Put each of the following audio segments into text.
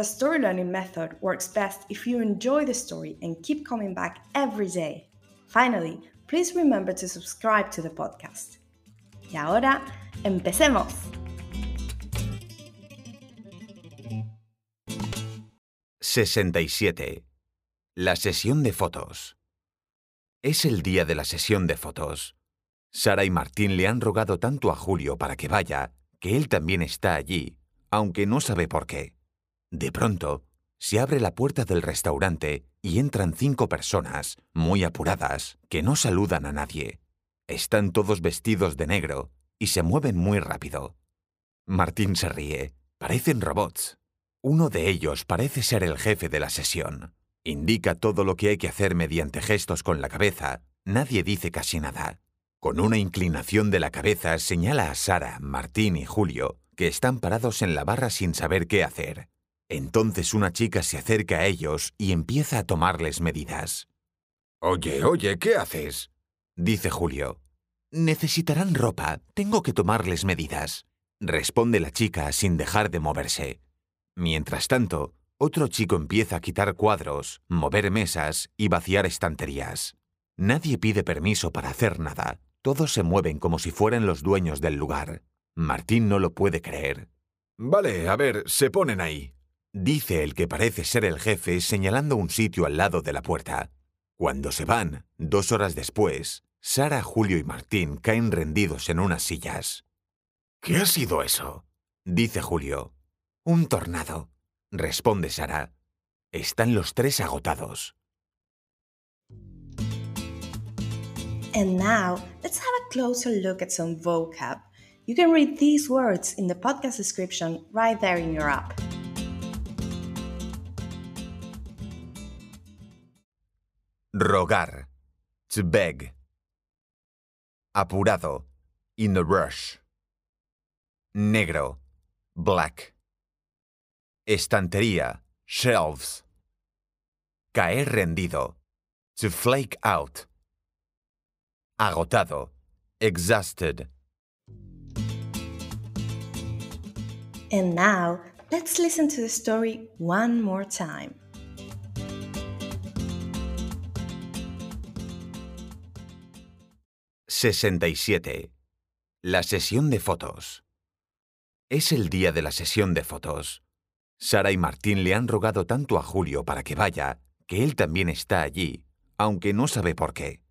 the story learning method works best if you enjoy the story and keep coming back every day. Finally, please remember to subscribe to the podcast. Y ahora, empecemos. ¡67! La sesión de fotos. Es el día de la sesión de fotos. Sara y Martín le han rogado tanto a Julio para que vaya, que él también está allí, aunque no sabe por qué. De pronto, se abre la puerta del restaurante y entran cinco personas, muy apuradas, que no saludan a nadie. Están todos vestidos de negro y se mueven muy rápido. Martín se ríe. Parecen robots. Uno de ellos parece ser el jefe de la sesión. Indica todo lo que hay que hacer mediante gestos con la cabeza. Nadie dice casi nada. Con una inclinación de la cabeza señala a Sara, Martín y Julio, que están parados en la barra sin saber qué hacer. Entonces una chica se acerca a ellos y empieza a tomarles medidas. Oye, oye, ¿qué haces? dice Julio. Necesitarán ropa, tengo que tomarles medidas, responde la chica sin dejar de moverse. Mientras tanto, otro chico empieza a quitar cuadros, mover mesas y vaciar estanterías. Nadie pide permiso para hacer nada, todos se mueven como si fueran los dueños del lugar. Martín no lo puede creer. Vale, a ver, se ponen ahí dice el que parece ser el jefe señalando un sitio al lado de la puerta. Cuando se van, dos horas después, Sara, Julio y Martín caen rendidos en unas sillas. ¿Qué ha sido eso? dice Julio. Un tornado, responde Sara. Están los tres agotados. And now, let's have a closer look at some vocab. You can read these words in the podcast description right there in your app. Rogar. To beg. Apurado. In a rush. Negro. Black. Estantería. Shelves. Caer rendido. To flake out. Agotado. Exhausted. And now, let's listen to the story one more time. 67. La sesión de fotos. Es el día de la sesión de fotos. Sara y Martín le han rogado tanto a Julio para que vaya, que él también está allí, aunque no sabe por qué.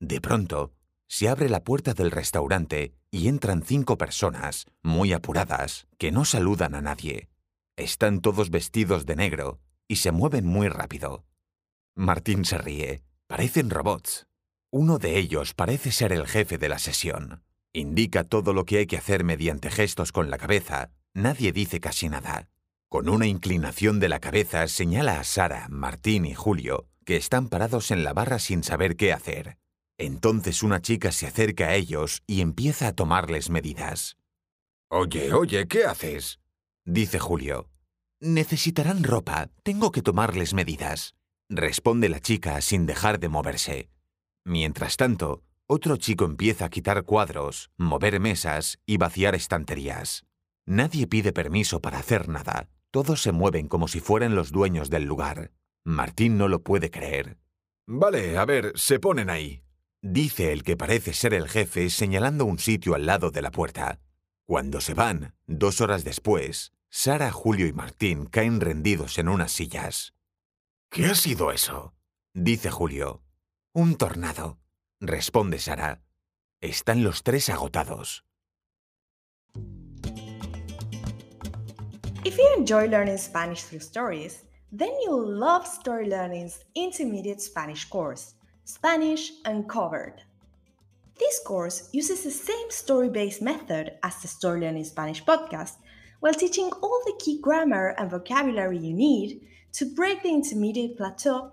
De pronto, se abre la puerta del restaurante y entran cinco personas, muy apuradas, que no saludan a nadie. Están todos vestidos de negro y se mueven muy rápido. Martín se ríe. Parecen robots. Uno de ellos parece ser el jefe de la sesión. Indica todo lo que hay que hacer mediante gestos con la cabeza. Nadie dice casi nada. Con una inclinación de la cabeza señala a Sara, Martín y Julio, que están parados en la barra sin saber qué hacer. Entonces una chica se acerca a ellos y empieza a tomarles medidas. Oye, oye, ¿qué haces? dice Julio. Necesitarán ropa, tengo que tomarles medidas, responde la chica sin dejar de moverse. Mientras tanto, otro chico empieza a quitar cuadros, mover mesas y vaciar estanterías. Nadie pide permiso para hacer nada. Todos se mueven como si fueran los dueños del lugar. Martín no lo puede creer. Vale, a ver, se ponen ahí. Dice el que parece ser el jefe señalando un sitio al lado de la puerta. Cuando se van, dos horas después, Sara, Julio y Martín caen rendidos en unas sillas. ¿Qué ha sido eso? Dice Julio. Un tornado, responde Sara. Están los tres agotados. If you enjoy learning Spanish through stories, then you'll love Story Learning's intermediate Spanish course, Spanish Uncovered. This course uses the same story based method as the Story Learning Spanish podcast while teaching all the key grammar and vocabulary you need to break the intermediate plateau